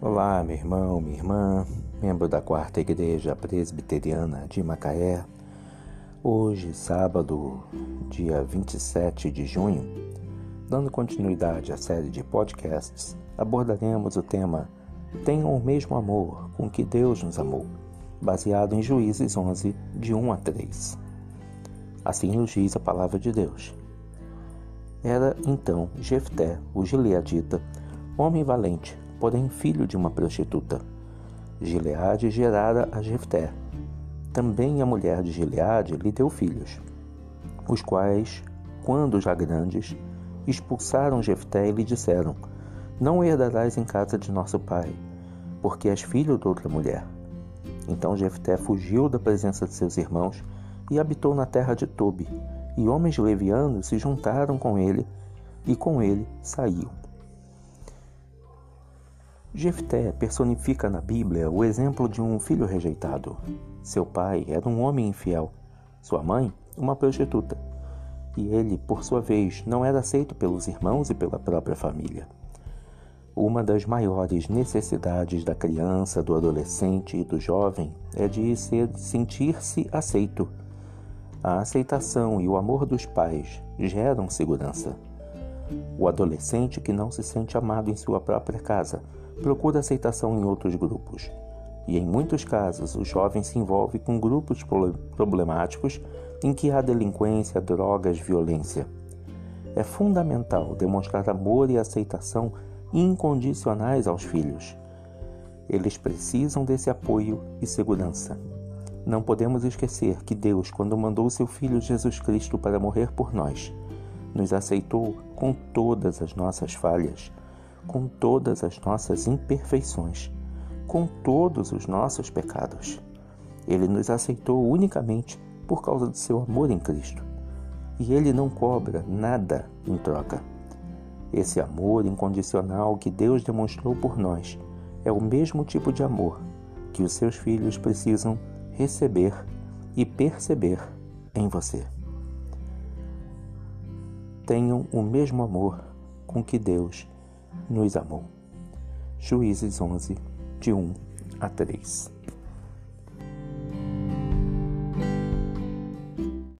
Olá, meu irmão, minha irmã, membro da Quarta Igreja Presbiteriana de Macaé. Hoje, sábado, dia 27 de junho, dando continuidade à série de podcasts, abordaremos o tema Tenham o mesmo amor com que Deus nos amou, baseado em Juízes 11, de 1 a 3. Assim nos diz a palavra de Deus. Era então Jefté, o gileadita, homem valente, porém filho de uma prostituta. Gileade gerara a Jefté. Também a mulher de Gileade lhe deu filhos, os quais, quando já grandes, expulsaram Jefté e lhe disseram: Não herdarás em casa de nosso pai, porque és filho de outra mulher. Então Jefté fugiu da presença de seus irmãos e habitou na terra de Tobi, e homens levianos se juntaram com ele, e com ele saíam. Jefté personifica na Bíblia o exemplo de um filho rejeitado. Seu pai era um homem infiel, sua mãe, uma prostituta. E ele, por sua vez, não era aceito pelos irmãos e pela própria família. Uma das maiores necessidades da criança, do adolescente e do jovem é de sentir-se aceito. A aceitação e o amor dos pais geram segurança. O adolescente que não se sente amado em sua própria casa procura aceitação em outros grupos. E em muitos casos, o jovem se envolve com grupos problemáticos em que há delinquência, drogas, violência. É fundamental demonstrar amor e aceitação incondicionais aos filhos. Eles precisam desse apoio e segurança. Não podemos esquecer que Deus, quando mandou seu Filho Jesus Cristo para morrer por nós, nos aceitou com todas as nossas falhas com todas as nossas imperfeições, com todos os nossos pecados. Ele nos aceitou unicamente por causa do seu amor em Cristo. E ele não cobra nada em troca. Esse amor incondicional que Deus demonstrou por nós é o mesmo tipo de amor que os seus filhos precisam receber e perceber em você. Tenham o mesmo amor com que Deus nos amou. Juízes 11, de 1 a 3.